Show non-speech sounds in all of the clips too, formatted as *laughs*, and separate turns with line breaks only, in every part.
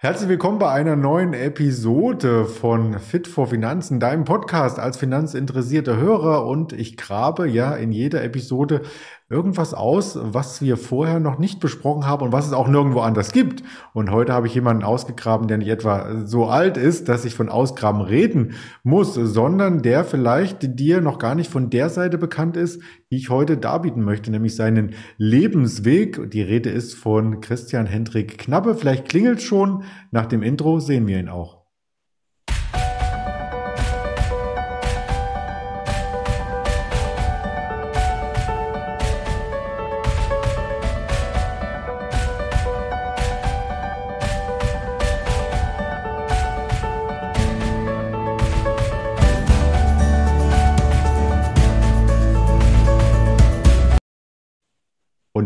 Herzlich willkommen bei einer neuen Episode von Fit for Finanzen, deinem Podcast als finanzinteressierter Hörer. Und ich grabe ja in jeder Episode irgendwas aus, was wir vorher noch nicht besprochen haben und was es auch nirgendwo anders gibt. Und heute habe ich jemanden ausgegraben, der nicht etwa so alt ist, dass ich von Ausgraben reden muss, sondern der vielleicht dir noch gar nicht von der Seite bekannt ist, die ich heute darbieten möchte, nämlich seinen Lebensweg. Die Rede ist von Christian Hendrik Knappe. Vielleicht klingelt schon. Nach dem Intro sehen wir ihn auch.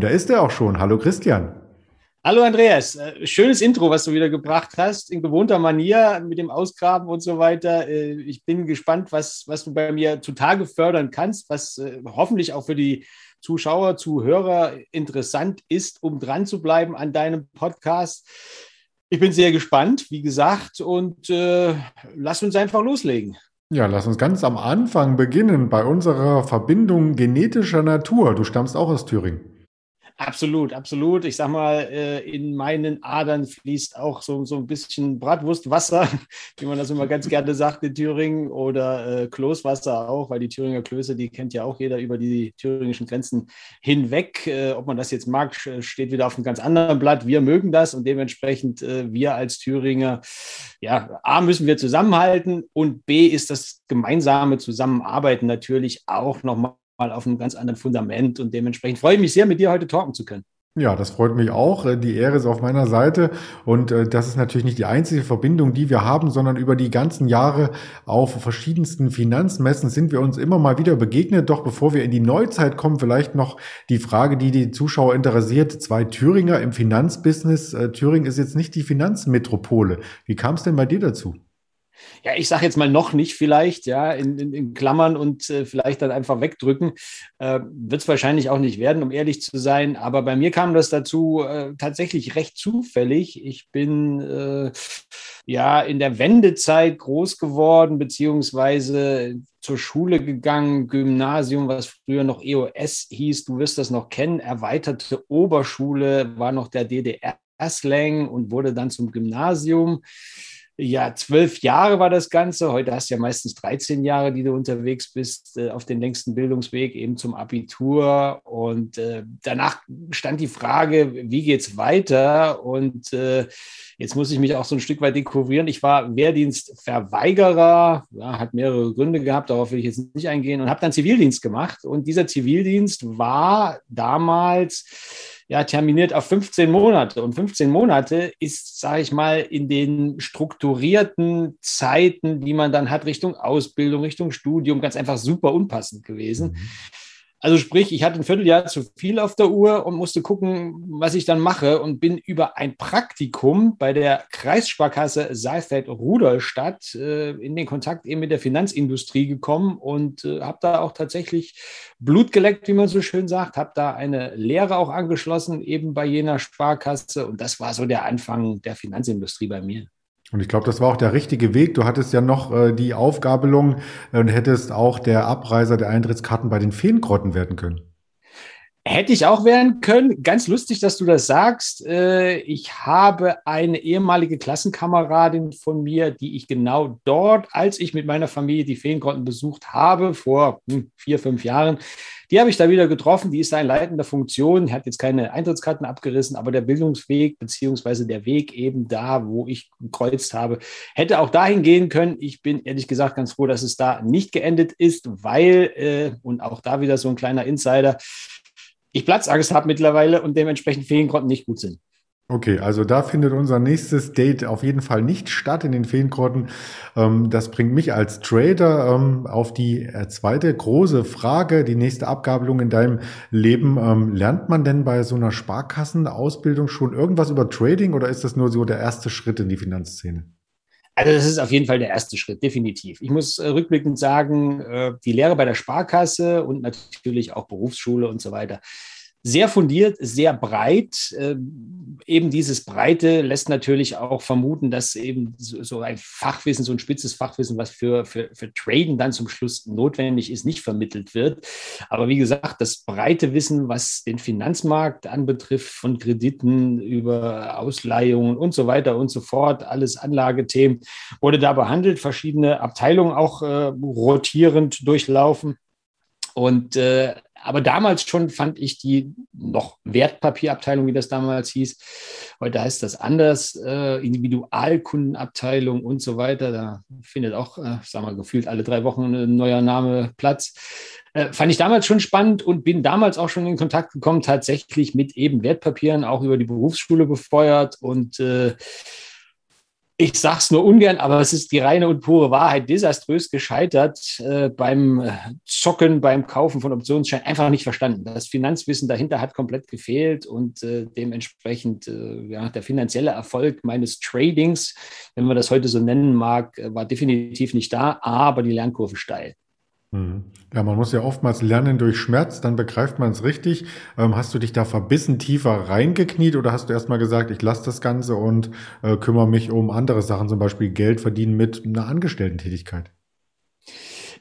Da ist er auch schon. Hallo Christian.
Hallo Andreas, äh, schönes Intro, was du wieder gebracht hast, in gewohnter Manier mit dem Ausgraben und so weiter. Äh, ich bin gespannt, was, was du bei mir zutage fördern kannst, was äh, hoffentlich auch für die Zuschauer, Zuhörer interessant ist, um dran zu bleiben an deinem Podcast. Ich bin sehr gespannt, wie gesagt, und äh, lass uns einfach loslegen.
Ja, lass uns ganz am Anfang beginnen bei unserer Verbindung genetischer Natur. Du stammst auch aus Thüringen.
Absolut, absolut. Ich sag mal, äh, in meinen Adern fließt auch so, so ein bisschen Bratwurstwasser, *laughs* wie man das immer ganz gerne sagt in Thüringen, oder äh, Kloßwasser auch, weil die Thüringer Klöße, die kennt ja auch jeder über die thüringischen Grenzen hinweg. Äh, ob man das jetzt mag, steht wieder auf einem ganz anderen Blatt. Wir mögen das und dementsprechend wir als Thüringer, ja, A, müssen wir zusammenhalten und B, ist das gemeinsame Zusammenarbeiten natürlich auch nochmal mal auf einem ganz anderen Fundament. Und dementsprechend freue ich mich sehr, mit dir heute talken zu können.
Ja, das freut mich auch. Äh, die Ehre ist auf meiner Seite. Und äh, das ist natürlich nicht die einzige Verbindung, die wir haben, sondern über die ganzen Jahre auf verschiedensten Finanzmessen sind wir uns immer mal wieder begegnet. Doch bevor wir in die Neuzeit kommen, vielleicht noch die Frage, die die Zuschauer interessiert. Zwei Thüringer im Finanzbusiness. Äh, Thüringen ist jetzt nicht die Finanzmetropole. Wie kam es denn bei dir dazu?
Ja, ich sage jetzt mal noch nicht vielleicht, ja, in, in, in Klammern und äh, vielleicht dann einfach wegdrücken. Äh, Wird es wahrscheinlich auch nicht werden, um ehrlich zu sein. Aber bei mir kam das dazu äh, tatsächlich recht zufällig. Ich bin äh, ja in der Wendezeit groß geworden, beziehungsweise zur Schule gegangen, Gymnasium, was früher noch EOS hieß, du wirst das noch kennen, erweiterte Oberschule war noch der DDR-Slang und wurde dann zum Gymnasium ja, zwölf Jahre war das Ganze. Heute hast du ja meistens 13 Jahre, die du unterwegs bist, äh, auf den längsten Bildungsweg eben zum Abitur. Und äh, danach stand die Frage, wie geht's weiter? Und äh, jetzt muss ich mich auch so ein Stück weit dekorieren. Ich war Wehrdienstverweigerer, ja, hat mehrere Gründe gehabt, darauf will ich jetzt nicht eingehen, und habe dann Zivildienst gemacht. Und dieser Zivildienst war damals ja, terminiert auf 15 Monate. Und 15 Monate ist, sage ich mal, in den strukturierten Zeiten, die man dann hat, Richtung Ausbildung, Richtung Studium, ganz einfach super unpassend gewesen. Mhm. Also sprich, ich hatte ein Vierteljahr zu viel auf der Uhr und musste gucken, was ich dann mache und bin über ein Praktikum bei der Kreissparkasse Saalfeld-Rudolstadt äh, in den Kontakt eben mit der Finanzindustrie gekommen und äh, habe da auch tatsächlich Blut geleckt, wie man so schön sagt, habe da eine Lehre auch angeschlossen, eben bei jener Sparkasse und das war so der Anfang der Finanzindustrie bei mir.
Und ich glaube, das war auch der richtige Weg. Du hattest ja noch äh, die Aufgabelung und hättest auch der Abreiser der Eintrittskarten bei den Feengrotten werden können.
Hätte ich auch werden können. Ganz lustig, dass du das sagst. Äh, ich habe eine ehemalige Klassenkameradin von mir, die ich genau dort, als ich mit meiner Familie die Feengrotten besucht habe, vor hm, vier, fünf Jahren, die habe ich da wieder getroffen. Die ist da in leitender Funktion, hat jetzt keine Eintrittskarten abgerissen, aber der Bildungsweg beziehungsweise der Weg eben da, wo ich gekreuzt habe, hätte auch dahin gehen können. Ich bin ehrlich gesagt ganz froh, dass es da nicht geendet ist, weil, äh, und auch da wieder so ein kleiner Insider, ich Platzangst habe mittlerweile und dementsprechend Feengrotten nicht gut sind.
Okay, also da findet unser nächstes Date auf jeden Fall nicht statt in den Feengrotten. Ähm, das bringt mich als Trader ähm, auf die äh, zweite große Frage, die nächste Abgabelung in deinem Leben. Ähm, lernt man denn bei so einer Sparkassenausbildung schon irgendwas über Trading oder ist das nur so der erste Schritt in die Finanzszene?
Also das ist auf jeden Fall der erste Schritt, definitiv. Ich muss äh, rückblickend sagen, äh, die Lehre bei der Sparkasse und natürlich auch Berufsschule und so weiter, sehr fundiert, sehr breit. Äh, eben dieses Breite lässt natürlich auch vermuten, dass eben so ein Fachwissen, so ein spitzes Fachwissen, was für, für, für Traden dann zum Schluss notwendig ist, nicht vermittelt wird. Aber wie gesagt, das breite Wissen, was den Finanzmarkt anbetrifft, von Krediten über Ausleihungen und so weiter und so fort, alles Anlagethemen, wurde da behandelt, verschiedene Abteilungen auch äh, rotierend durchlaufen. Und äh, aber damals schon fand ich die noch Wertpapierabteilung, wie das damals hieß. Heute heißt das anders, äh, Individualkundenabteilung und so weiter. Da findet auch, äh, sagen wir, gefühlt alle drei Wochen ein neuer Name Platz. Äh, fand ich damals schon spannend und bin damals auch schon in Kontakt gekommen, tatsächlich mit eben Wertpapieren, auch über die Berufsschule befeuert und äh, ich sage es nur ungern, aber es ist die reine und pure Wahrheit, desaströs gescheitert äh, beim äh, Zocken, beim Kaufen von Optionsscheinen, einfach nicht verstanden. Das Finanzwissen dahinter hat komplett gefehlt und äh, dementsprechend äh, ja, der finanzielle Erfolg meines Tradings, wenn man das heute so nennen mag, äh, war definitiv nicht da, aber die Lernkurve steil.
Mhm. Ja, man muss ja oftmals lernen durch Schmerz, dann begreift man es richtig. Ähm, hast du dich da verbissen tiefer reingekniet oder hast du erstmal gesagt, ich lasse das Ganze und äh, kümmere mich um andere Sachen, zum Beispiel Geld verdienen mit einer Angestellten-Tätigkeit?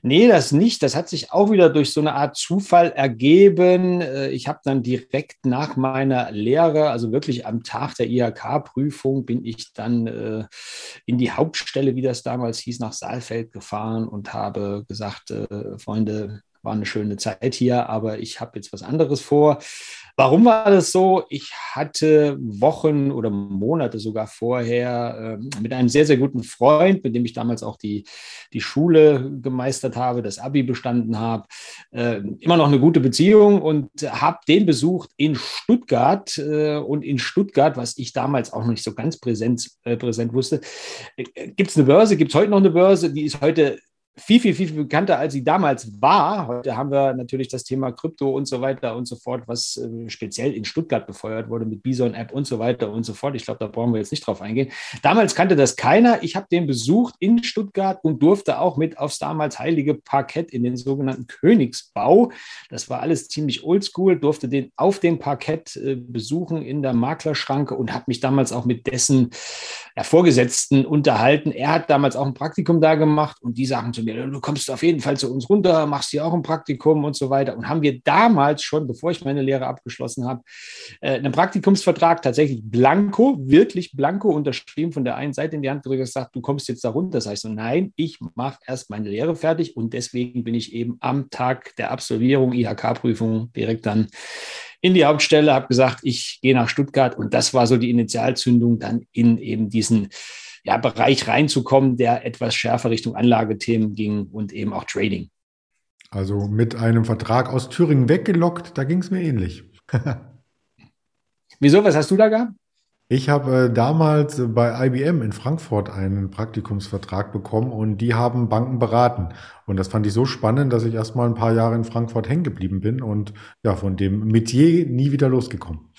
Nee, das nicht. Das hat sich auch wieder durch so eine Art Zufall ergeben. Äh, ich habe dann direkt nach meiner Lehre, also wirklich am Tag der IHK-Prüfung, bin ich dann äh, in die Hauptstelle, wie das damals hieß, nach Saalfeld gefahren und habe gesagt, äh, Freunde, war eine schöne Zeit hier, aber ich habe jetzt was anderes vor. Warum war das so? Ich hatte Wochen oder Monate sogar vorher äh, mit einem sehr, sehr guten Freund, mit dem ich damals auch die, die Schule gemeistert habe, das Abi bestanden habe, äh, immer noch eine gute Beziehung und habe den besucht in Stuttgart. Äh, und in Stuttgart, was ich damals auch noch nicht so ganz präsent, äh, präsent wusste, äh, gibt es eine Börse, gibt es heute noch eine Börse, die ist heute viel, viel, viel bekannter, als sie damals war. Heute haben wir natürlich das Thema Krypto und so weiter und so fort, was äh, speziell in Stuttgart befeuert wurde mit Bison-App und so weiter und so fort. Ich glaube, da brauchen wir jetzt nicht drauf eingehen. Damals kannte das keiner. Ich habe den besucht in Stuttgart und durfte auch mit aufs damals heilige Parkett in den sogenannten Königsbau. Das war alles ziemlich oldschool, durfte den auf dem Parkett äh, besuchen in der Maklerschranke und habe mich damals auch mit dessen ja, Vorgesetzten unterhalten. Er hat damals auch ein Praktikum da gemacht und die sagen zu mir, du kommst auf jeden Fall zu uns runter, machst hier auch ein Praktikum und so weiter. Und haben wir damals schon, bevor ich meine Lehre abgeschlossen habe, äh, einen Praktikumsvertrag tatsächlich blanko, wirklich blanko unterschrieben von der einen Seite in die Hand gedrückt gesagt, du kommst jetzt da runter. Das heißt so, nein, ich mache erst meine Lehre fertig und deswegen bin ich eben am Tag der Absolvierung IHK-Prüfung direkt dann in die Hauptstelle, habe gesagt, ich gehe nach Stuttgart und das war so die Initialzündung dann in eben diesen ja, Bereich reinzukommen, der etwas schärfer Richtung Anlagethemen ging und eben auch Trading.
Also mit einem Vertrag aus Thüringen weggelockt, da ging es mir ähnlich.
Wieso? Was hast du da gehabt?
Ich habe äh, damals bei IBM in Frankfurt einen Praktikumsvertrag bekommen und die haben Banken beraten. Und das fand ich so spannend, dass ich erst mal ein paar Jahre in Frankfurt hängen geblieben bin und ja, von dem Metier nie wieder losgekommen.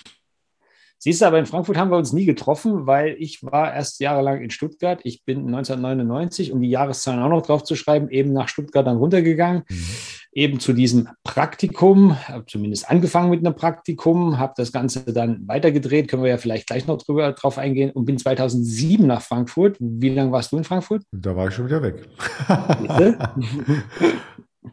Siehst du, aber in Frankfurt haben wir uns nie getroffen, weil ich war erst jahrelang in Stuttgart. Ich bin 1999, um die Jahreszahlen auch noch drauf zu schreiben, eben nach Stuttgart dann runtergegangen. Mhm. Eben zu diesem Praktikum, habe zumindest angefangen mit einem Praktikum, habe das Ganze dann weitergedreht, können wir ja vielleicht gleich noch drüber drauf eingehen und bin 2007 nach Frankfurt. Wie lange warst du in Frankfurt?
Da war ich schon wieder weg. *laughs*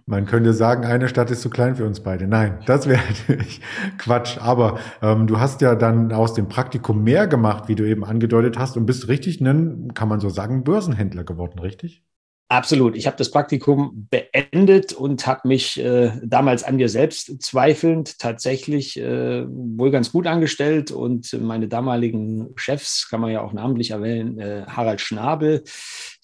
Man könnte sagen, eine Stadt ist zu klein für uns beide. Nein, das wäre *laughs* natürlich Quatsch. Aber ähm, du hast ja dann aus dem Praktikum mehr gemacht, wie du eben angedeutet hast, und bist richtig ein, kann man so sagen, Börsenhändler geworden, richtig?
Absolut. Ich habe das Praktikum beendet und habe mich äh, damals an mir selbst zweifelnd tatsächlich äh, wohl ganz gut angestellt. Und meine damaligen Chefs, kann man ja auch namentlich erwähnen, äh, Harald Schnabel,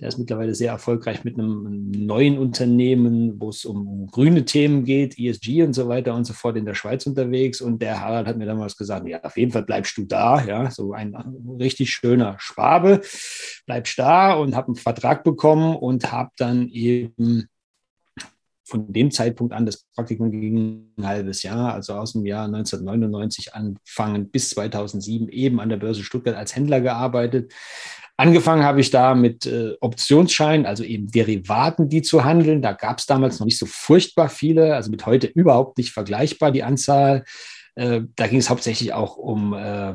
der ist mittlerweile sehr erfolgreich mit einem neuen Unternehmen, wo es um grüne Themen geht, ESG und so weiter und so fort in der Schweiz unterwegs. Und der Harald hat mir damals gesagt, ja, auf jeden Fall bleibst du da. Ja, so ein richtig schöner Schwabe. Bleibst da und habe einen Vertrag bekommen und habe dann eben von dem Zeitpunkt an, das Praktikum ging ein halbes Jahr, also aus dem Jahr 1999 anfangen bis 2007 eben an der Börse Stuttgart als Händler gearbeitet. Angefangen habe ich da mit äh, Optionsscheinen, also eben Derivaten, die zu handeln. Da gab es damals noch nicht so furchtbar viele, also mit heute überhaupt nicht vergleichbar die Anzahl Äh, da ging es hauptsächlich auch um äh,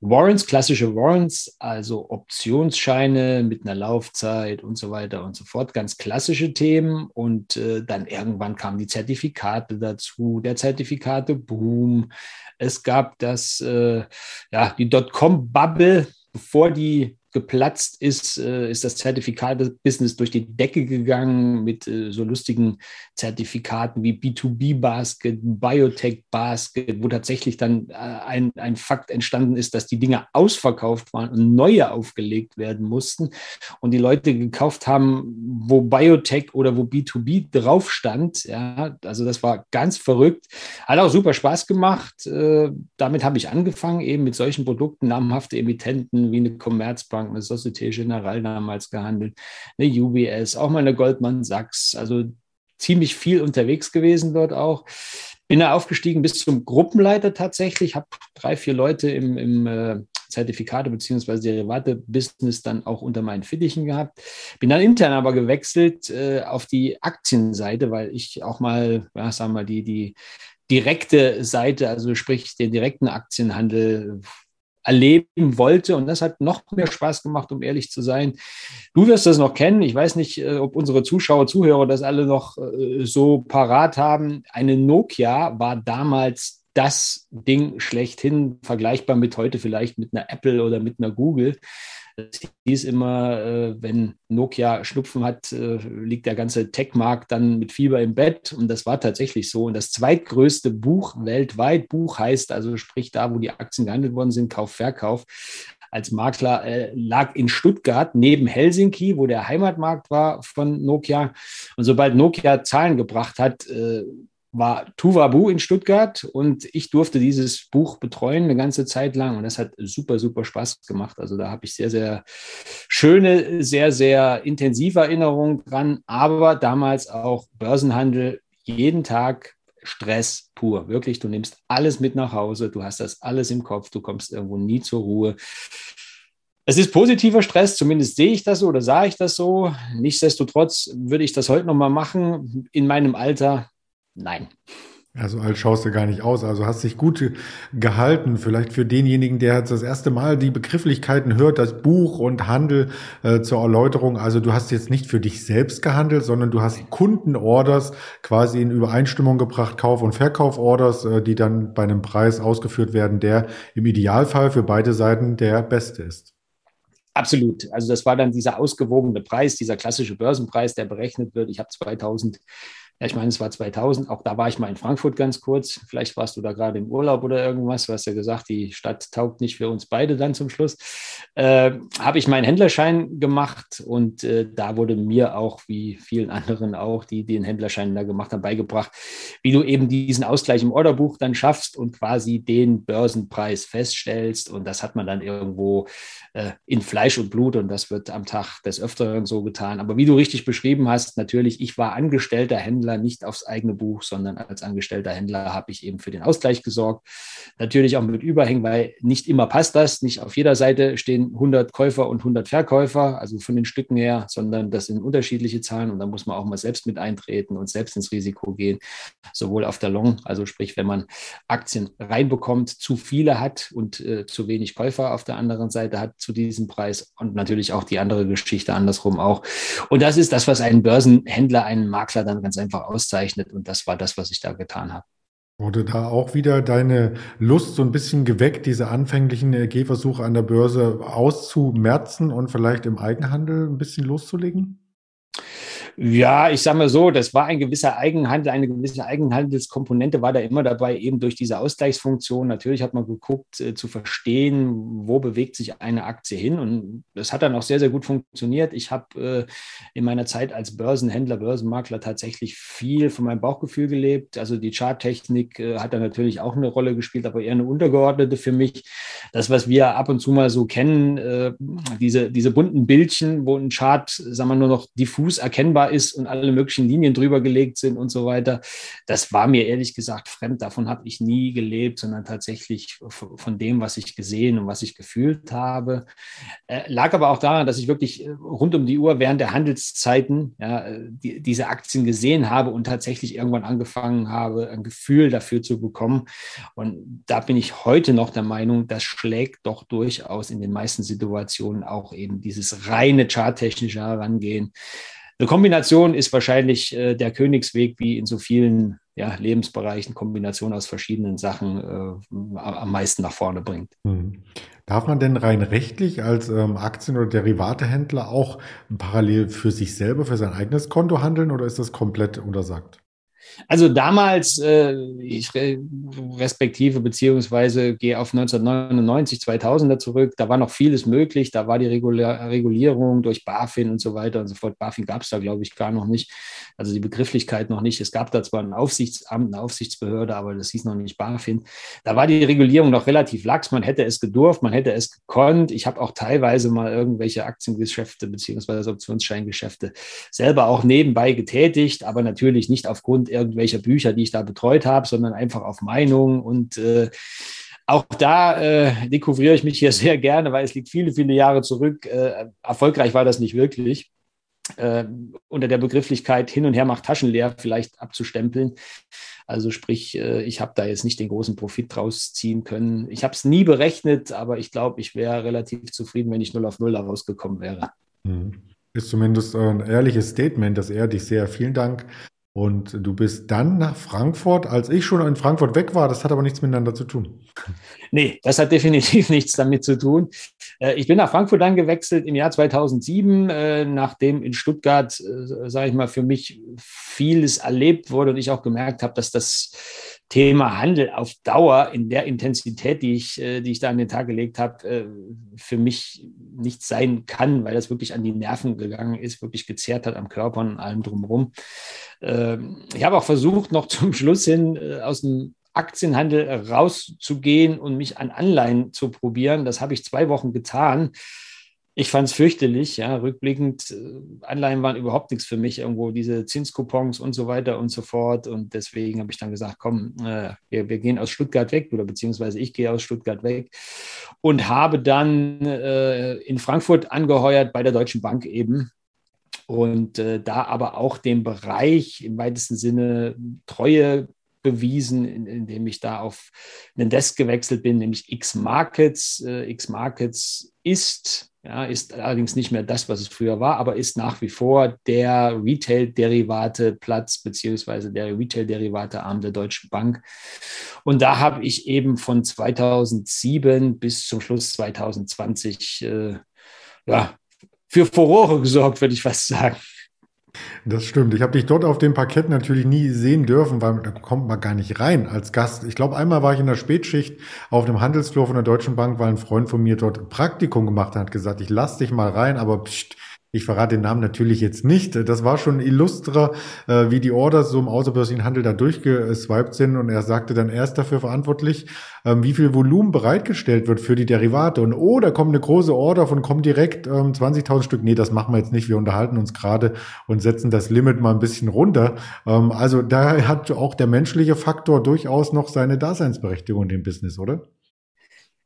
Warrants, klassische Warrants, also Optionsscheine mit einer Laufzeit und so weiter und so fort, ganz klassische Themen. Und äh, dann irgendwann kamen die Zertifikate dazu, der Zertifikate-Boom. Es gab das, äh, ja, die Dotcom-Bubble, bevor die geplatzt ist, äh, ist das Zertifikate-Business durch die Decke gegangen mit äh, so lustigen Zertifikaten wie B2B-Basket, Biotech-Basket, wo tatsächlich dann äh, ein, ein Fakt entstanden ist, dass die Dinge ausverkauft waren und neue aufgelegt werden mussten und die Leute gekauft haben, wo Biotech oder wo B2B drauf stand. Ja, also das war ganz verrückt. Hat auch super Spaß gemacht. damit habe ich angefangen, eben mit solchen Produkten, namhafte Emittenten wie eine Commerzbank Bank, eine Societe Generale damals gehandelt, eine UBS, auch mal eine Goldman Sachs. Also ziemlich viel unterwegs gewesen dort auch. Bin da aufgestiegen bis zum Gruppenleiter tatsächlich, habe drei, vier Leute im, im äh, Zertifikate bzw. Derivate-Business dann auch unter meinen Fittichen gehabt. Bin dann intern aber gewechselt äh, auf die Aktienseite, weil ich auch mal, ja, sagen wir mal, die, die direkte Seite, also sprich den direkten Aktienhandel erleben wollte. Und das hat noch mehr Spaß gemacht, um ehrlich zu sein. Du wirst das noch kennen. Ich weiß nicht, äh, ob unsere Zuschauer, Zuhörer das alle noch äh, so parat haben. Eine Nokia war damals das Ding schlechthin, vergleichbar mit heute vielleicht mit einer Apple oder mit einer Google. Es hieß immer, äh, wenn Nokia Schnupfen hat, äh, liegt der ganze Tech-Markt dann mit Fieber im Bett. Und das war tatsächlich so. Und das zweitgrößte Buch weltweit, Buch heißt also, sprich da, wo die Aktien gehandelt worden sind, Kauf, Verkauf, als Makler äh, lag in Stuttgart neben Helsinki, wo der Heimatmarkt war von Nokia. Und sobald Nokia Zahlen gebracht hat, äh, war Tuvabu in Stuttgart und ich durfte dieses Buch betreuen eine ganze Zeit lang und das hat super, super Spaß gemacht. Also da habe ich sehr, sehr schöne, sehr, sehr intensive Erinnerungen dran, aber damals auch Börsenhandel, jeden Tag Stress pur. Wirklich, du nimmst alles mit nach Hause, du hast das alles im Kopf, du kommst irgendwo nie zur Ruhe. Es ist positiver Stress, zumindest sehe ich das so oder sah ich das so. Nichtsdestotrotz würde ich das heute nochmal machen. In meinem Alter Nein.
Also alt schaust du gar nicht aus. Also hast dich gut gehalten. Vielleicht für denjenigen, der jetzt das erste Mal die Begrifflichkeiten hört, das Buch und Handel äh, zur Erläuterung. Also du hast jetzt nicht für dich selbst gehandelt, sondern du hast Kundenorders quasi in Übereinstimmung gebracht, Kauf- und Verkauforders, äh, die dann bei einem Preis ausgeführt werden, der im Idealfall für beide Seiten der beste ist.
Absolut. Also das war dann dieser ausgewogene Preis, dieser klassische Börsenpreis, der berechnet wird. Ich habe 2000 ja, ich meine, es war 2000, auch da war ich mal in Frankfurt ganz kurz. Vielleicht warst du da gerade im Urlaub oder irgendwas. Du hast ja gesagt, die Stadt taugt nicht für uns beide dann zum Schluss. Äh, Habe ich meinen Händlerschein gemacht und äh, da wurde mir auch, wie vielen anderen auch, die, die den Händlerschein da gemacht haben, beigebracht, wie du eben diesen Ausgleich im Orderbuch dann schaffst und quasi den Börsenpreis feststellst. Und das hat man dann irgendwo äh, in Fleisch und Blut und das wird am Tag des Öfteren so getan. Aber wie du richtig beschrieben hast, natürlich, ich war angestellter Händler, nicht aufs eigene Buch, sondern als angestellter Händler habe ich eben für den Ausgleich gesorgt. Natürlich auch mit Überhängen, weil nicht immer passt das. Nicht auf jeder Seite stehen 100 Käufer und 100 Verkäufer, also von den Stücken her, sondern das sind unterschiedliche Zahlen und da muss man auch mal selbst mit eintreten und selbst ins Risiko gehen, sowohl auf der Long, also sprich, wenn man Aktien reinbekommt, zu viele hat und äh, zu wenig Käufer auf der anderen Seite hat, zu diesem Preis und natürlich auch die andere Geschichte andersrum auch. Und das ist das, was einen Börsenhändler, einen Makler dann ganz einfach auszeichnet. Und das war das, was ich da getan habe.
Wurde da auch wieder deine Lust so ein bisschen geweckt, diese anfänglichen Gehversuche an der Börse auszumerzen und vielleicht im Eigenhandel ein bisschen loszulegen?
Ja, ich sage mal so, das war ein gewisser Eigenhandel, eine gewisse Eigenhandelskomponente war da immer dabei, eben durch diese Ausgleichsfunktion. Natürlich hat man geguckt, äh, zu verstehen, wo bewegt sich eine Aktie hin. Und das hat dann auch sehr, sehr gut funktioniert. Ich habe äh, in meiner Zeit als Börsenhändler, Börsenmakler tatsächlich viel von meinem Bauchgefühl gelebt. Also die Charttechnik äh, hat da natürlich auch eine Rolle gespielt, aber eher eine untergeordnete für mich. Das, was wir ab und zu mal so kennen, äh, diese, diese bunten Bildchen, wo ein Chart, sagen wir nur noch diffus erkennbar lesbar ist und alle möglichen Linien drüber gelegt sind und so weiter. Das war mir ehrlich gesagt fremd. Davon habe ich nie gelebt, sondern tatsächlich von dem, was ich gesehen und was ich gefühlt habe. Äh, lag aber auch daran, dass ich wirklich äh, rund um die Uhr während der Handelszeiten ja, die, diese Aktien gesehen habe und tatsächlich irgendwann angefangen habe, ein Gefühl dafür zu bekommen. Und da bin ich heute noch der Meinung, das schlägt doch durchaus in den meisten Situationen auch eben dieses reine charttechnische Herangehen. Eine Kombination ist wahrscheinlich äh, der Königsweg, wie in so vielen ja, Lebensbereichen, Kombination aus verschiedenen Sachen äh, am meisten nach vorne bringt. Hm.
Darf man denn rein rechtlich als ähm, Aktien- oder Derivatehändler auch parallel für sich selber, für sein eigenes Konto handeln oder ist das komplett untersagt?
Also damals, äh, ich respektive beziehungsweise gehe auf 1999, 2000er zurück, da war noch vieles möglich, da war die Regulierung durch BaFin und so weiter und so fort. BaFin gab es da, glaube ich, gar noch nicht, also die Begrifflichkeit noch nicht. Es gab da zwar ein Aufsichtsamt, eine Aufsichtsbehörde, aber das hieß noch nicht BaFin. Da war die Regulierung noch relativ lax, man hätte es gedurft, man hätte es gekonnt. Ich habe auch teilweise mal irgendwelche Aktiengeschäfte beziehungsweise Optionsscheingeschäfte selber auch nebenbei getätigt, aber natürlich nicht aufgrund irgendwelcher Bücher, die ich da betreut habe, sondern einfach auf Meinung und äh, auch da äh, dekouvriere ich mich hier *laughs* sehr gerne, weil es liegt viele, viele Jahre zurück. Äh, erfolgreich war das nicht wirklich. Äh, unter der Begrifflichkeit hin und her macht Taschen leer vielleicht abzustempeln. Also sprich, äh, ich habe da jetzt nicht den großen Profit draus ziehen können. Ich habe es nie berechnet, aber ich glaube, ich wäre relativ zufrieden, wenn ich null auf null da rausgekommen wäre.
Mhm. Ist zumindest ein ehrliches Statement, das ehrt dich sehr. Vielen Dank und du bist dann nach Frankfurt, als ich schon in Frankfurt weg war. Das hat aber nichts miteinander zu tun.
Nee, das hat definitiv *laughs* nichts damit zu tun. Äh, ich bin nach Frankfurt dann gewechselt im Jahr 2007, äh, nachdem in Stuttgart, äh, sage ich mal, für mich vieles erlebt wurde und ich auch gemerkt habe, dass das Thema Handel auf Dauer in der Intensität, die ich, äh, die ich da an den Tag gelegt habe, äh, für mich nicht sein kann, weil das wirklich an die Nerven gegangen ist, wirklich gezerrt hat am Körper und allem drumherum. Ähm, ich habe auch versucht, noch *laughs* zum Schluss hin äh, aus dem Aktienhandel rauszugehen und mich an Anleihen zu probieren. Das habe ich zwei Wochen getan. Ich fand es fürchterlich, ja, rückblickend. Äh, Anleihen waren überhaupt nichts für mich, irgendwo diese Zinskupons und so weiter und so fort. Und deswegen habe ich dann gesagt, komm, äh, wir, wir, gehen aus Stuttgart weg oder beziehungsweise ich gehe aus Stuttgart weg und habe dann äh, in Frankfurt angeheuert bei der Deutschen Bank eben. Und äh, da aber auch den Bereich im weitesten Sinne Treue bewiesen, indem ich da auf einen Desk gewechselt bin, nämlich X Markets. Äh, X Markets ist ja, ist allerdings nicht mehr das, was es früher war, aber ist nach wie vor der Retail-Derivate-Platz beziehungsweise der Retail-Derivate-Arm der Deutschen Bank. Und da habe ich eben von 2007 bis zum Schluss 2020 äh, ja, für Furore gesorgt, würde ich fast sagen.
Das stimmt. Ich habe dich dort auf dem Parkett natürlich nie sehen dürfen, weil da kommt man gar nicht rein als Gast. Ich glaube, einmal war ich in der Spätschicht auf dem Handelsflur von der Deutschen Bank, weil ein Freund von mir dort Praktikum gemacht hat, gesagt, ich lass dich mal rein, aber pst, ich verrate den Namen natürlich jetzt nicht. Das war schon illustrer, äh, wie die Orders so im außerbörslichen Handel da durchgeswiped sind. Und er sagte dann, er ist dafür verantwortlich, ähm, wie viel Volumen bereitgestellt wird für die Derivate. Und oh, da kommt eine große Order von kommt direkt ähm, 20.000 Stück. Nee, das machen wir jetzt nicht. Wir unterhalten uns gerade und setzen das Limit mal ein bisschen runter. Ähm, also da hat auch der menschliche Faktor durchaus noch seine Daseinsberechtigung in dem Business, oder?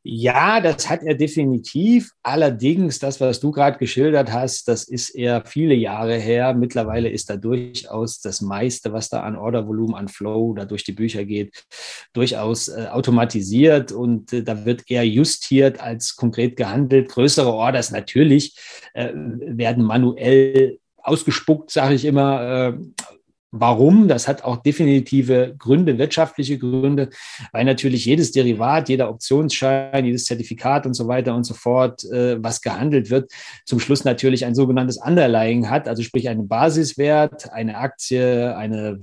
Ja, das hat er definitiv. Allerdings, das, was du gerade geschildert hast, das ist eher viele Jahre her. Mittlerweile ist da durchaus das meiste, was da an Ordervolumen, an Flow, da durch die Bücher geht, durchaus äh, automatisiert und äh, da wird eher justiert als konkret gehandelt. Größere Orders natürlich äh, werden manuell ausgespuckt, sage ich immer, äh, Warum? Das hat auch definitive Gründe, wirtschaftliche Gründe, weil natürlich jedes Derivat, jeder Optionsschein, jedes Zertifikat und so weiter und so fort, äh, was gehandelt wird, zum Schluss natürlich ein sogenanntes Underlying hat, also sprich einen Basiswert, eine Aktie, eine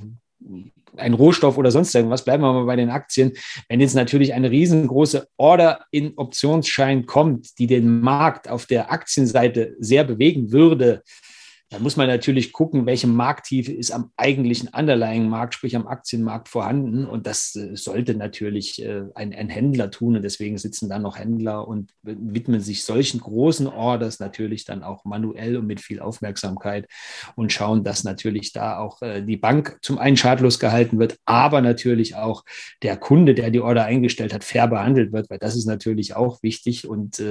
ein Rohstoff oder sonst irgendwas, bleiben wir mal bei den Aktien. Wenn jetzt natürlich eine riesengroße Order in Optionsschein kommt, die den Markt auf der Aktienseite sehr bewegen würde, Da muss man natürlich gucken, welche Markttiefe ist am eigentlichen Underlying-Markt, sprich am Aktienmarkt vorhanden. Und das äh, sollte natürlich äh, ein, ein, Händler tun. Und deswegen sitzen da noch Händler und widmen sich solchen großen Orders natürlich dann auch manuell und mit viel Aufmerksamkeit und schauen, dass natürlich da auch äh, die Bank zum einen schadlos gehalten wird, aber natürlich auch der Kunde, der die Order eingestellt hat, fair behandelt wird, weil das ist natürlich auch wichtig. Und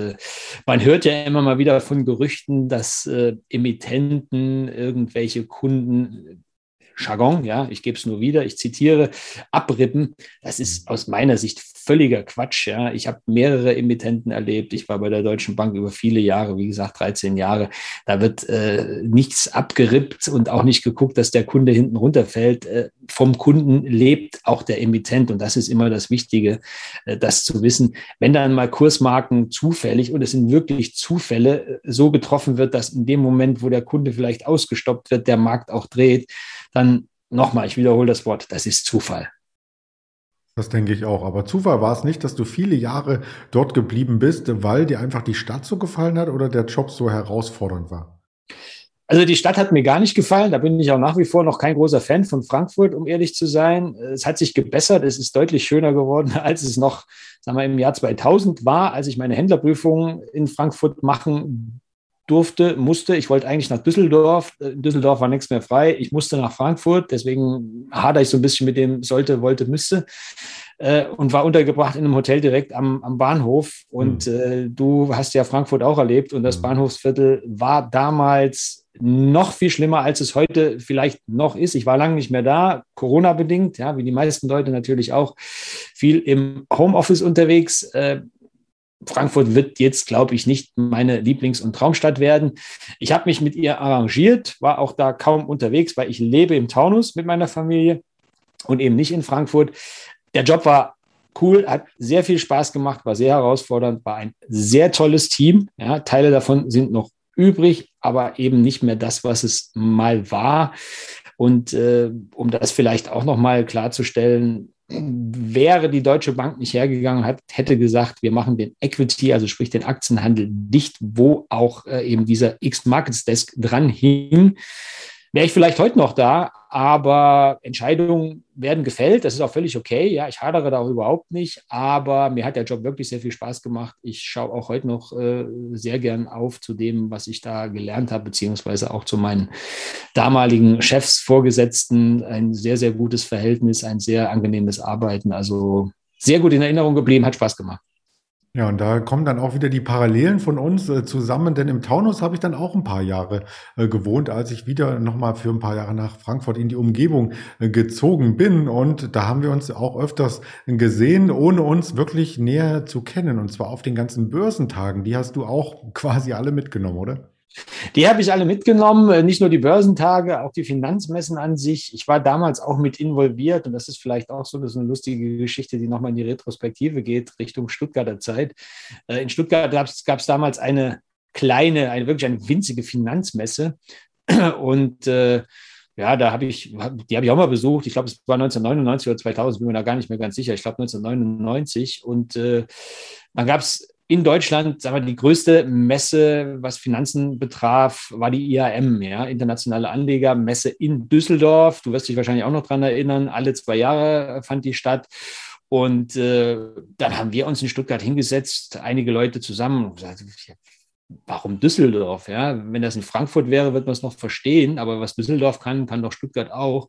man hört ja immer mal wieder von Gerüchten, dass Emittenten Kunden, irgendwelche Kunden Jargon, ja, ich gebe es nur wieder, ich zitiere, abrippen, das ist aus meiner Sicht völliger Quatsch. Ja. Ich habe mehrere Emittenten erlebt. Ich war bei der Deutschen Bank über viele Jahre, wie gesagt, 13 Jahre. Da wird äh, nichts abgerippt und auch nicht geguckt, dass der Kunde hinten runterfällt. Äh, vom Kunden lebt auch der Emittent und das ist immer das Wichtige, äh, das zu wissen. Wenn dann mal Kursmarken zufällig und es sind wirklich Zufälle äh, so getroffen wird, dass in dem Moment, wo der Kunde vielleicht ausgestoppt wird, der Markt auch dreht, dann nochmal, ich wiederhole das Wort, das ist Zufall.
Das denke ich auch. Aber Zufall war es nicht, dass du viele Jahre dort geblieben bist, weil dir einfach die Stadt so gefallen hat oder der Job so herausfordernd war?
Also die Stadt hat mir gar nicht gefallen. Da bin ich auch nach wie vor noch kein großer Fan von Frankfurt, um ehrlich zu sein. Es hat sich gebessert. Es ist deutlich schöner geworden, *laughs* als es noch, sagen wir, im Jahr 2000 war, als ich meine Händlerprüfung in Frankfurt machen durfte, musste. Ich wollte eigentlich nach Düsseldorf. In Düsseldorf war nichts mehr frei. Ich musste nach Frankfurt. Deswegen hadere ich so ein bisschen mit dem sollte, wollte, müsste. Äh, und war untergebracht in einem Hotel direkt am, am Bahnhof. Und mhm. äh, du hast ja Frankfurt auch erlebt. Und das mhm. Bahnhofsviertel war damals noch viel schlimmer, als es heute vielleicht noch ist. Ich war lange nicht mehr da, Corona-bedingt, ja, wie die meisten Leute natürlich auch, viel im Homeoffice unterwegs. Äh, Frankfurt wird jetzt, glaube ich, nicht meine Lieblings- und Traumstadt werden. Ich habe mich mit ihr arrangiert, war auch da kaum unterwegs, weil ich lebe im Taunus mit meiner Familie und eben nicht in Frankfurt. Der Job war cool, hat sehr viel Spaß gemacht, war sehr herausfordernd, war ein sehr tolles Team. Ja, Teile davon sind noch übrig, aber eben nicht mehr das, was es mal war. Und äh, um das vielleicht auch noch mal klarzustellen, wäre die Deutsche Bank nicht hergegangen hat, hätte gesagt, wir machen den Equity, also sprich den Aktienhandel dicht, wo auch äh, eben dieser X-Markets Desk dran hing, wäre ich vielleicht heute noch da, aber Entscheidungen werden gefällt. Das ist auch völlig okay. Ja, ich hadere da überhaupt nicht, aber mir hat der Job wirklich sehr viel Spaß gemacht. Ich schaue auch heute noch äh, sehr gern auf zu dem, was ich da gelernt habe, beziehungsweise auch zu meinen damaligen Chefs, Vorgesetzten. Ein sehr, sehr gutes Verhältnis, ein sehr angenehmes Arbeiten. Also sehr gut in Erinnerung geblieben, hat Spaß gemacht.
Ja, und da kommen dann auch wieder die Parallelen von uns äh, zusammen, denn im Taunus habe ich dann auch ein paar Jahre äh, gewohnt, als ich wieder nochmal für ein paar Jahre nach Frankfurt in die Umgebung äh, gezogen bin. Und da haben wir uns auch öfters gesehen, ohne uns wirklich näher zu kennen. Und zwar auf den ganzen Börsentagen. Die hast du auch quasi alle mitgenommen, oder?
Die habe ich alle mitgenommen, äh, nicht nur die Börsentage, auch die Finanzmessen an sich. Ich war damals auch mit involviert und das ist vielleicht auch so eine lustige Geschichte, die nochmal in die Retrospektive geht, Richtung Stuttgarter Zeit. Äh, in Stuttgart gab es damals eine kleine, eine wirklich eine winzige Finanzmesse *clears throat* und äh, ja, da habe ich, die habe ich auch mal besucht. Ich glaube, es war 1999 oder 2000, bin mir da gar nicht mehr ganz sicher. Ich glaube 1999 und äh, dann gab es in Deutschland, sagen wir, die größte Messe, was Finanzen betraf, war die IAM, ja, Internationale Anlegermesse in Düsseldorf. Du wirst dich wahrscheinlich auch noch dran erinnern. Alle zwei Jahre fand die statt. Und äh, dann haben wir uns in Stuttgart hingesetzt, einige Leute zusammen und gesagt, warum Düsseldorf? Ja, wenn das in Frankfurt wäre, wird man es noch verstehen, aber was Düsseldorf kann, kann doch Stuttgart auch.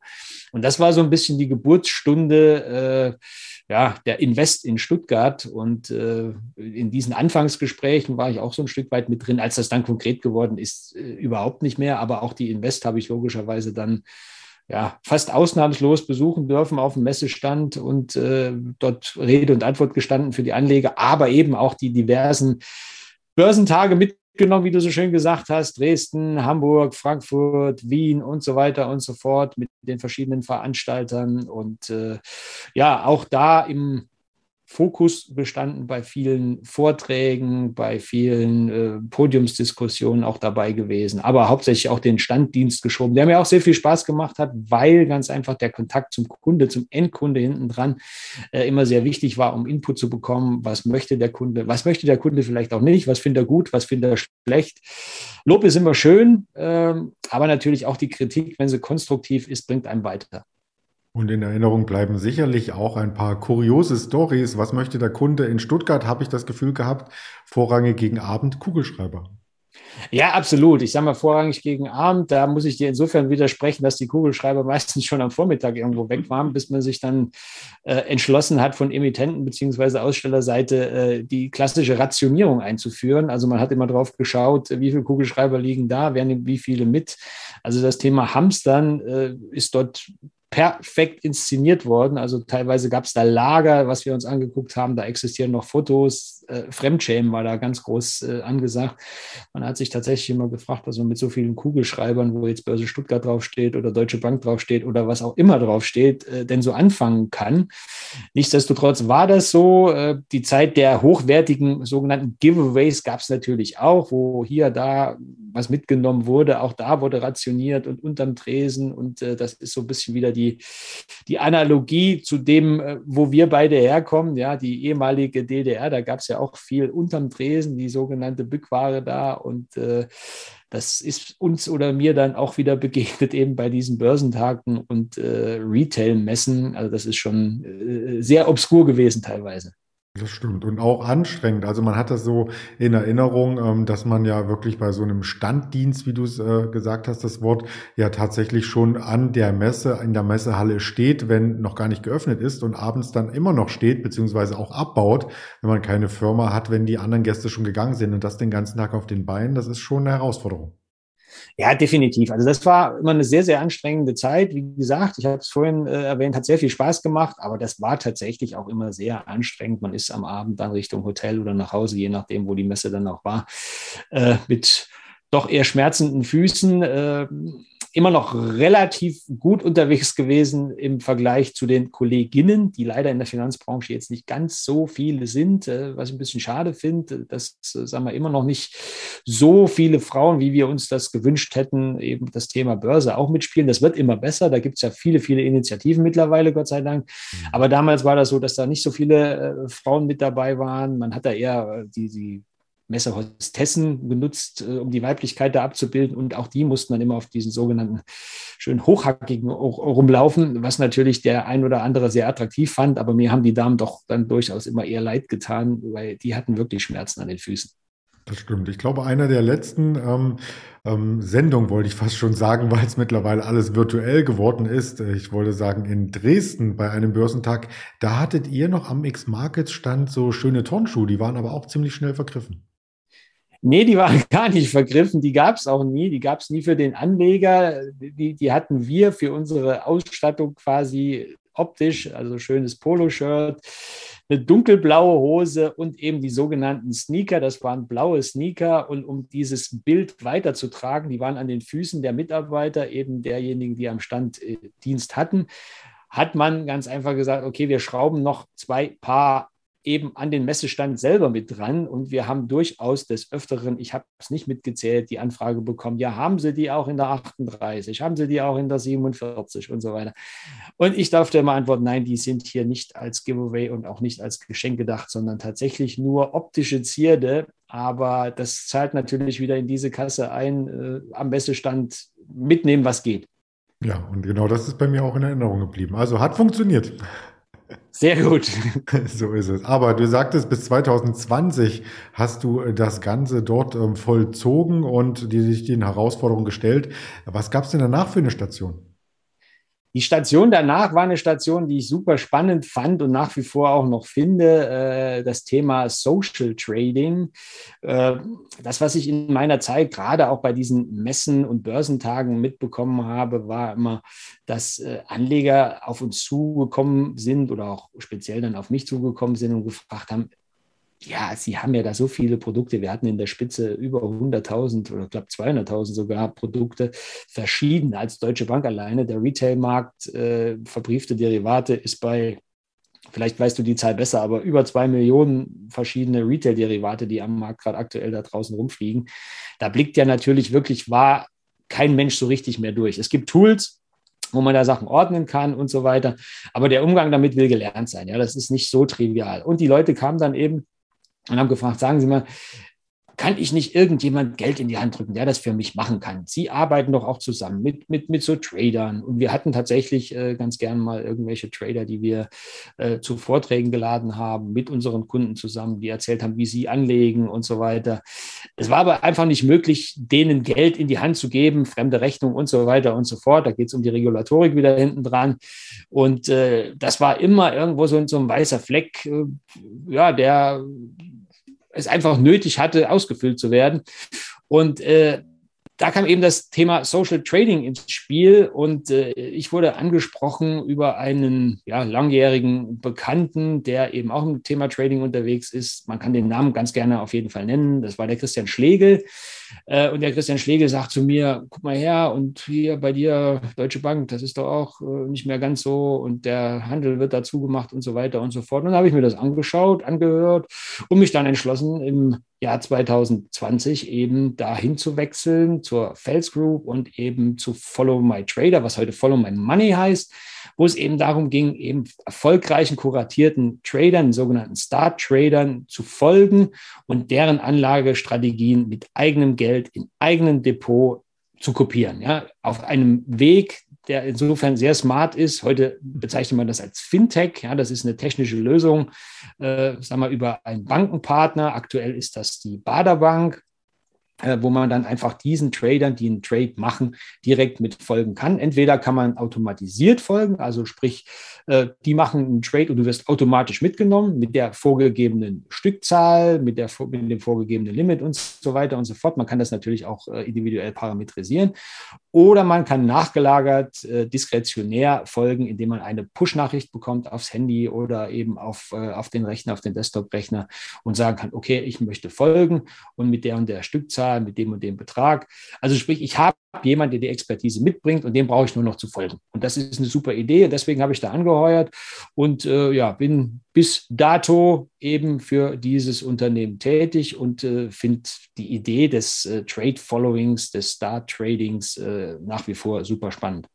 Und das war so ein bisschen die Geburtsstunde. Äh, ja, der Invest in Stuttgart. Und äh, in diesen Anfangsgesprächen war ich auch so ein Stück weit mit drin. Als das dann konkret geworden ist, äh, überhaupt nicht mehr. Aber auch die Invest habe ich logischerweise dann ja, fast ausnahmslos besuchen dürfen auf dem Messestand und äh, dort Rede und Antwort gestanden für die Anleger, aber eben auch die diversen Börsentage mit mitgenommen, wie du so schön gesagt hast, Dresden, Hamburg, Frankfurt, Wien und so weiter und so fort mit den verschiedenen Veranstaltern. Und äh, ja, auch da im Fokus bestanden bei vielen Vorträgen, bei vielen äh, Podiumsdiskussionen auch dabei gewesen, aber hauptsächlich auch den Standdienst geschoben, der mir auch sehr viel Spaß gemacht hat, weil ganz einfach der Kontakt zum Kunde, zum Endkunde hinten dran äh, immer sehr wichtig war, um Input zu bekommen, was möchte der Kunde, was möchte der Kunde vielleicht auch nicht, was findet er gut, was findet er schlecht. Lob ist immer schön, ähm, aber natürlich auch die Kritik, wenn sie konstruktiv ist, bringt einem weiter.
Und in Erinnerung bleiben sicherlich auch ein paar kuriose Stories. Was möchte der Kunde? In Stuttgart habe ich das Gefühl gehabt, vorrangig gegen Abend Kugelschreiber.
Ja, absolut. Ich sage mal vorrangig gegen Abend. Da muss ich dir insofern widersprechen, dass die Kugelschreiber *laughs* meistens schon am Vormittag irgendwo weg waren, bis man sich dann äh, entschlossen hat, von Emittenten bzw. Ausstellerseite äh, die klassische Rationierung einzuführen. Also man hat immer drauf geschaut, wie viele Kugelschreiber liegen da, wer nimmt wie viele mit. Also das Thema Hamstern äh, ist dort perfekt inszeniert worden. Also teilweise gab es da Lager, was wir uns angeguckt haben. Da existieren noch Fotos. Äh, Fremdschämen war da ganz groß äh, angesagt. Man hat sich tatsächlich immer gefragt, was man mit so vielen Kugelschreibern, wo jetzt Börse Stuttgart draufsteht oder Deutsche Bank draufsteht oder was auch immer draufsteht, äh, denn so anfangen kann. Nichtsdestotrotz war das so. Äh, die Zeit der hochwertigen sogenannten Giveaways gab es natürlich auch, wo hier, da was mitgenommen wurde. Auch da wurde rationiert und unterm Tresen. Und äh, das ist so ein bisschen wieder die, die Analogie zu dem, äh, wo wir beide herkommen. Ja, die ehemalige DDR, da gab es ja auch viel unterm Tresen, die sogenannte Bückware da. Und äh, das ist uns oder mir dann auch wieder begegnet, eben bei diesen Börsentagen und äh, Retail-Messen. Also das ist schon äh, sehr obskur gewesen teilweise.
Das stimmt und auch anstrengend. Also man hat das so in Erinnerung, ähm, dass man ja wirklich bei so einem Standdienst, wie du es äh, gesagt hast, das Wort, ja tatsächlich schon an der Messe, in der Messehalle steht, wenn noch gar nicht geöffnet ist und abends dann immer noch steht, beziehungsweise auch abbaut, wenn man keine Firma hat, wenn die anderen Gäste schon gegangen sind und das den ganzen Tag auf den Beinen, das ist schon eine Herausforderung.
Ja, definitiv. Also das war immer eine sehr, sehr anstrengende Zeit. Wie gesagt, ich habe es vorhin äh, erwähnt, hat sehr viel Spaß gemacht, aber das war tatsächlich auch immer sehr anstrengend. Man ist am Abend dann Richtung Hotel oder nach Hause, je nachdem, wo die Messe dann auch war, äh, mit doch eher schmerzenden Füßen. Äh, immer noch relativ gut unterwegs gewesen im Vergleich zu den Kolleginnen, die leider in der Finanzbranche jetzt nicht ganz so viele sind, äh, was ich ein bisschen schade finde, dass, äh, sagen wir, immer noch nicht so viele Frauen, wie wir uns das gewünscht hätten, eben das Thema Börse auch mitspielen. Das wird immer besser. Da gibt es ja viele, viele Initiativen mittlerweile, Gott sei Dank. Mhm. Aber damals war das so, dass da nicht so viele äh, Frauen mit dabei waren. Man hat da eher die, die Messerhostessen genutzt, äh, um die Weiblichkeit da abzubilden. Und auch die mussten dann immer auf diesen sogenannten schön hochhackigen rumlaufen, was natürlich der ein oder andere sehr attraktiv fand. Aber mir haben die Damen doch dann durchaus immer eher leid getan, weil die hatten wirklich Schmerzen an den Füßen.
Das stimmt. Ich glaube, einer der letzten ähm, ähm, Sendungen wollte ich fast schon sagen, *laughs* weil es mittlerweile alles virtuell geworden ist. Ich wollte sagen, in Dresden bei einem Börsentag, da hattet ihr noch am X-Markets Stand so schöne Turnschuhe, die waren aber auch ziemlich schnell vergriffen.
Nee, die waren *laughs* gar nicht vergriffen, die gab es auch nie, die gab es nie für den Anleger, die, die hatten wir für unsere Ausstattung quasi optisch, also schönes Poloshirt, eine dunkelblaue Hose und eben die sogenannten Sneaker. Das waren blaue Sneaker. Und um dieses Bild weiterzutragen, die waren an den Füßen der Mitarbeiter, eben derjenigen, die am Stand äh, Dienst hatten, hat man ganz einfach gesagt, okay, wir schrauben noch zwei Paar eben an den Messestand selber mit dran. Und wir haben durchaus des Öfteren, ich habe es nicht mitgezählt, die Anfrage bekommen, ja, haben Sie die auch in der 38, haben Sie die auch in der 47 und so weiter. Und ich darf immer antworten, nein, die sind hier nicht als Giveaway und auch nicht als Geschenk gedacht, sondern tatsächlich nur optische Zierde. Aber das zahlt natürlich wieder in diese Kasse ein, äh, am Messestand mitnehmen, was geht.
Ja, und genau das ist bei mir auch in Erinnerung geblieben. Also hat funktioniert.
Sehr gut. *laughs*
So ist es. Aber du sagtest, bis 2020 hast du äh, das Ganze dort ähm, vollzogen und die sich den Herausforderungen gestellt. Was gab es denn danach für eine Station?
Die Station danach war eine Station, die ich super spannend fand und nach wie vor auch noch finde. Äh, das Thema Social Trading. Äh, das, was ich in meiner Zeit gerade auch bei diesen Messen und Börsentagen mitbekommen habe, war immer, dass äh, Anleger auf uns zugekommen sind oder auch speziell dann auf mich zugekommen sind und gefragt haben, ja, sie haben ja da so viele Produkte. Wir hatten in der Spitze über 100.000 oder glaube 200.000 sogar Produkte, verschieden als Deutsche Bank alleine. Der Retailmarkt, äh, verbriefte Derivate, ist bei vielleicht weißt du die Zahl besser, aber über zwei Millionen verschiedene Retail-Derivate, die am Markt gerade aktuell da draußen rumfliegen. Da blickt ja natürlich wirklich, war kein Mensch so richtig mehr durch. Es gibt Tools, wo man da Sachen ordnen kann und so weiter. Aber der Umgang damit will gelernt sein. Ja, das ist nicht so trivial. Und die Leute kamen dann eben und haben gefragt, sagen Sie mal, kann ich nicht irgendjemand Geld in die Hand drücken, der das für mich machen kann? Sie arbeiten doch auch zusammen mit, mit, mit so Tradern. Und wir hatten tatsächlich äh, ganz gern mal irgendwelche Trader, die wir äh, zu Vorträgen geladen haben, mit unseren Kunden zusammen, die erzählt haben, wie sie anlegen und so weiter. Es war aber einfach nicht möglich, denen Geld in die Hand zu geben, fremde Rechnung und so weiter und so fort. Da geht es um die Regulatorik wieder hinten dran. Und äh, das war immer irgendwo so, so ein weißer Fleck, äh, ja, der es einfach nötig hatte, ausgefüllt zu werden. Und äh, da kam eben das Thema Social Trading ins Spiel und äh, ich wurde angesprochen über einen ja, langjährigen Bekannten, der eben auch im Thema Trading unterwegs ist. Man kann den Namen ganz gerne auf jeden Fall nennen. Das war der Christian Schlegel. Äh, und der Christian Schlegel sagt zu mir, guck mal her, und hier bei dir Deutsche Bank, das ist doch auch äh, nicht mehr ganz so und der Handel wird dazu gemacht und so weiter und so fort. Und dann habe ich mir das angeschaut, angehört und mich dann entschlossen, im Jahr 2020 eben dahin zu wechseln zur Fels Group und eben zu Follow My Trader, was heute Follow My Money heißt wo es eben darum ging, eben erfolgreichen, kuratierten Tradern, sogenannten Start-Tradern zu folgen und deren Anlagestrategien mit eigenem Geld in eigenem Depot zu kopieren. Ja, auf einem Weg, der insofern sehr smart ist. Heute bezeichnet man das als Fintech. Ja, das ist eine technische Lösung, äh, sagen wir, über einen Bankenpartner. Aktuell ist das die Baderbank. Äh, wo man dann einfach diesen Tradern, die einen Trade machen, direkt mit folgen kann. Entweder kann man automatisiert folgen, also sprich, äh, die machen einen Trade und du wirst automatisch mitgenommen mit der vorgegebenen Stückzahl, mit, der, mit dem vorgegebenen Limit und so weiter und so fort. Man kann das natürlich auch äh, individuell parametrisieren. Oder man kann nachgelagert diskretionär folgen, indem man eine Push-Nachricht bekommt aufs Handy oder eben auf, auf den Rechner, auf den Desktop-Rechner und sagen kann, okay, ich möchte folgen und mit der und der Stückzahl zahlen mit dem und dem Betrag. Also sprich, ich habe jemanden, der die Expertise mitbringt und dem brauche ich nur noch zu folgen. Und das ist eine super Idee. Deswegen habe ich da angeheuert und äh, ja, bin bis dato eben für dieses Unternehmen tätig und äh, finde die Idee des äh, Trade Followings, des Start Tradings äh, nach wie vor super spannend.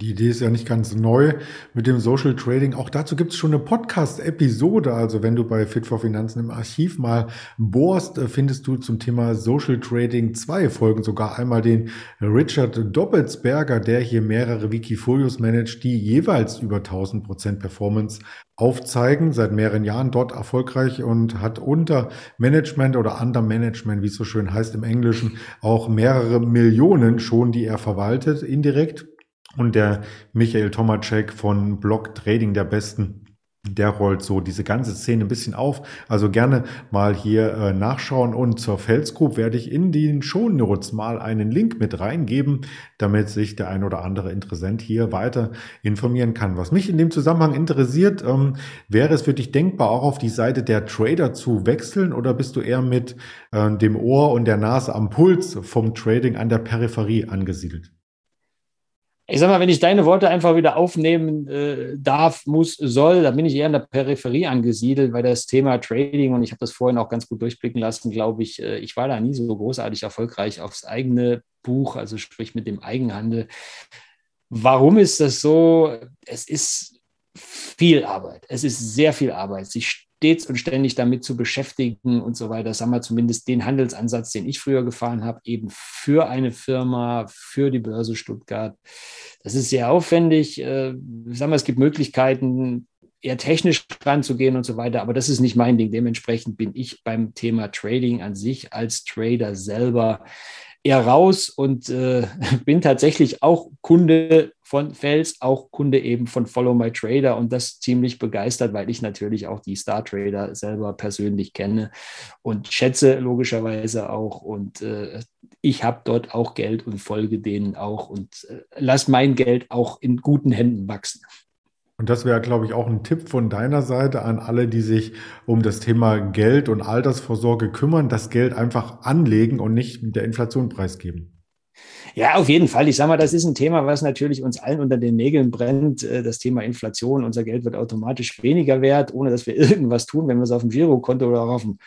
Die Idee ist ja nicht ganz neu mit dem Social Trading. Auch dazu gibt es schon eine Podcast-Episode. Also wenn du bei Fit for Finanzen im Archiv mal bohrst, äh, findest du zum Thema Social Trading zwei Folgen. Sogar einmal den Richard Doppelsberger, der hier mehrere Wikifolios managt, die jeweils über 1000 Prozent Performance aufzeigen, seit mehreren Jahren dort erfolgreich und hat unter Management oder Under Management, wie es so schön heißt im Englischen, auch mehrere Millionen schon, die er verwaltet, indirekt und der Michael Tomacek von Block Trading der Besten, der rollt so diese ganze Szene ein bisschen auf. Also gerne mal hier äh, nachschauen. Und zur Fels werde ich in den Shownotes mal einen Link mit reingeben, damit sich der ein oder andere Interessent hier weiter informieren kann. Was mich in dem Zusammenhang interessiert, ähm, wäre es für dich denkbar, auch auf die Seite der Trader zu wechseln oder bist du eher mit äh, dem Ohr und der Nase am Puls vom Trading an der Peripherie angesiedelt?
Ich sag mal, wenn ich deine Worte einfach wieder aufnehmen äh, darf, muss, soll, dann bin ich eher in der Peripherie angesiedelt, weil das Thema Trading, und ich habe das vorhin auch ganz gut durchblicken lassen, glaube ich, äh, ich war da nie so großartig erfolgreich aufs eigene Buch, also sprich mit dem Eigenhandel. Warum ist das so? Es ist viel Arbeit. Es ist sehr viel Arbeit, sich stets und ständig damit zu beschäftigen und so weiter. Sagen wir zumindest den Handelsansatz, den ich früher gefahren habe, eben für eine Firma, für die Börse Stuttgart. Das ist sehr aufwendig. Äh, sagen wir, es gibt Möglichkeiten, eher technisch ranzugehen und so weiter, aber das ist nicht mein Ding. Dementsprechend bin ich beim Thema Trading an sich als Trader selber eher raus und äh, *laughs* bin tatsächlich auch Kunde von Fels, auch Kunde eben von Follow My Trader und das ziemlich begeistert, weil ich natürlich auch die Star Trader selber persönlich kenne und schätze logischerweise auch und äh, ich habe dort auch Geld und folge denen auch und äh, lass mein Geld auch in guten Händen wachsen.
Und das wäre, glaube ich, auch ein Tipp von deiner Seite an alle, die sich um das Thema Geld und Altersvorsorge kümmern, das Geld einfach anlegen und nicht mit der Inflation preisgeben.
Ja, auf jeden Fall. Ich sage mal, das ist ein Thema, was natürlich uns allen unter den Nägeln brennt. Äh, das Thema Inflation. Unser Geld wird automatisch weniger wert, ohne dass wir *laughs* irgendwas tun, wenn wir es auf dem Girokonto oder auf dem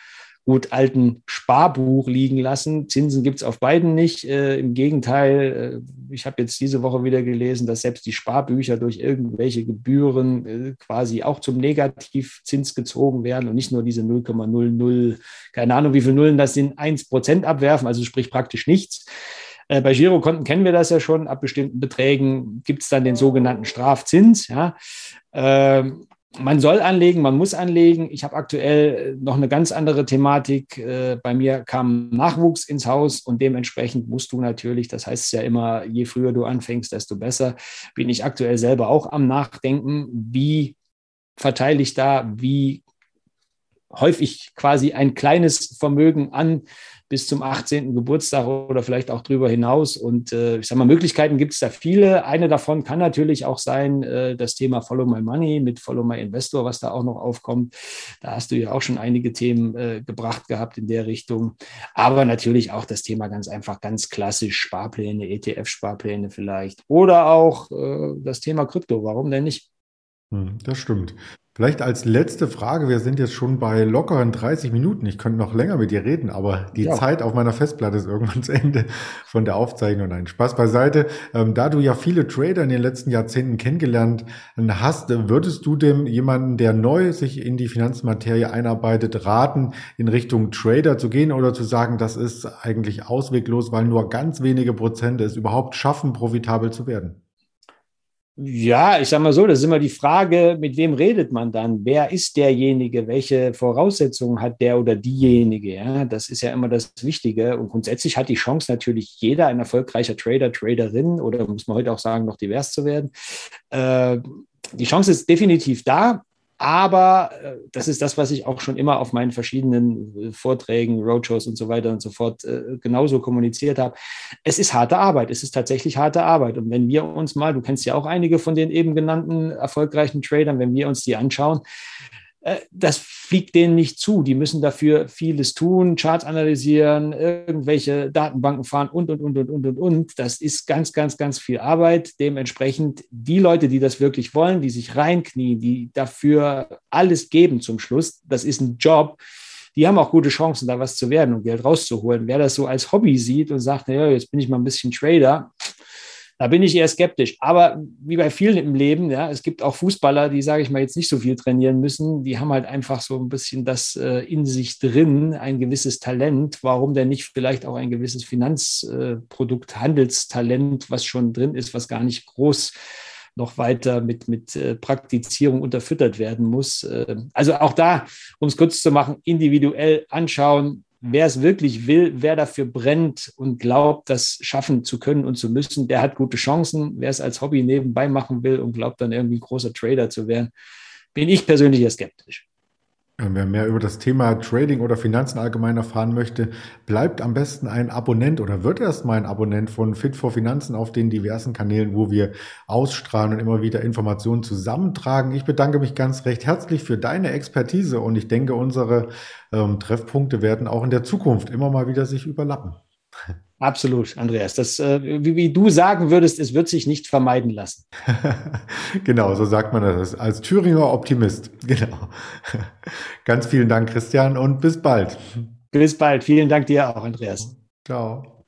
gut alten Sparbuch liegen lassen. Zinsen gibt es auf beiden nicht. Äh, Im Gegenteil, äh, ich habe jetzt diese Woche wieder gelesen, dass selbst die Sparbücher durch irgendwelche Gebühren äh, quasi auch zum Negativzins gezogen werden und nicht nur diese 0,00, keine Ahnung, wie viele Nullen das sind, 1 Prozent abwerfen, also sprich praktisch nichts. Äh, bei Girokonten kennen wir das ja schon. Ab bestimmten Beträgen gibt es dann den sogenannten Strafzins. Ja. Ähm, man soll anlegen, man muss anlegen. Ich habe aktuell noch eine ganz andere Thematik. Äh, bei mir kam Nachwuchs ins Haus und dementsprechend musst du natürlich, das heißt ja immer, je früher du anfängst, desto besser, bin ich aktuell selber auch am Nachdenken, wie verteile ich da, wie häufig quasi ein kleines Vermögen an bis zum 18. Geburtstag oder vielleicht auch darüber hinaus. Und äh, ich sage mal, Möglichkeiten gibt es da viele. Eine davon kann natürlich auch sein, äh, das Thema Follow My Money mit Follow My Investor, was da auch noch aufkommt. Da hast du ja auch schon einige Themen äh, gebracht gehabt in der Richtung. Aber natürlich auch das Thema ganz einfach, ganz klassisch Sparpläne, ETF-Sparpläne vielleicht. Oder auch äh, das Thema Krypto. Warum denn nicht?
Hm, das stimmt. Vielleicht als letzte Frage, wir sind jetzt schon bei lockeren 30 Minuten. Ich könnte noch länger mit dir reden, aber die ja. Zeit auf meiner Festplatte ist irgendwann *laughs* zu Ende von der Aufzeichnung. Nein, Spaß beiseite. Ähm, da du ja viele Trader in den letzten Jahrzehnten kennengelernt hast, würdest du dem jemanden, der neu sich in die Finanzmaterie einarbeitet, raten, in Richtung Trader zu gehen oder zu sagen, das ist eigentlich ausweglos, weil nur ganz wenige Prozent es überhaupt schaffen, profitabel zu werden?
Ja, ich sage mal so, das ist immer die Frage, mit wem redet man dann? Wer ist derjenige? Welche Voraussetzungen hat der oder diejenige? Ja, das ist ja immer das Wichtige. Und grundsätzlich hat die Chance natürlich jeder, ein erfolgreicher Trader, Traderin oder muss man heute auch sagen, noch divers zu werden. Äh, die Chance ist definitiv da. Aber äh, das ist das, was ich auch schon immer auf meinen verschiedenen äh, Vorträgen, Roadshows und so weiter und so fort äh, genauso kommuniziert habe. Es ist harte Arbeit. Es ist tatsächlich harte Arbeit. Und wenn wir uns mal, du kennst ja auch einige von den eben genannten erfolgreichen Tradern, wenn wir uns die anschauen, äh, das fliegt denen nicht zu. Die müssen dafür vieles tun, Charts analysieren, irgendwelche Datenbanken fahren und, und, und, und, und, und, und. Das ist ganz, ganz, ganz viel Arbeit. Dementsprechend die Leute, die das wirklich wollen, die sich reinknien, die dafür alles geben zum Schluss, das ist ein Job. Die haben auch gute Chancen, da was zu werden und Geld rauszuholen. Wer das so als Hobby sieht und sagt, naja, jetzt bin ich mal ein bisschen Trader, da bin ich eher skeptisch. Aber wie bei vielen im Leben, ja, es gibt auch Fußballer, die, sage ich mal, jetzt nicht so viel trainieren müssen. Die haben halt einfach so ein bisschen das äh, in sich drin, ein gewisses Talent. Warum denn nicht vielleicht auch ein gewisses Finanzprodukt, äh, Handelstalent, was schon drin ist, was gar nicht groß noch weiter mit, mit äh, Praktizierung unterfüttert werden muss. Äh, also auch da, um es kurz zu machen, individuell anschauen, wer es wirklich will, wer dafür brennt und glaubt, das schaffen zu können und zu müssen, der hat gute Chancen. Wer es als Hobby nebenbei machen will und glaubt dann irgendwie großer Trader zu werden, bin ich persönlich eher skeptisch.
Wer mehr über das Thema Trading oder Finanzen allgemein erfahren möchte, bleibt am besten ein Abonnent oder wird erstmal ein Abonnent von Fit for Finanzen auf den diversen Kanälen, wo wir ausstrahlen und immer wieder Informationen zusammentragen. Ich bedanke mich ganz recht herzlich für deine Expertise und ich denke, unsere ähm, Treffpunkte werden auch in der Zukunft immer mal wieder sich überlappen. *laughs*
Absolut, Andreas. Das, äh, wie, wie, du sagen würdest, es wird sich nicht vermeiden lassen. *laughs*
genau, so sagt man das als Thüringer Optimist. *laughs* Genau. Ganz vielen Dank, Christian, und bis bald.
Bis bald. Vielen Dank dir auch, Andreas.
Ciao.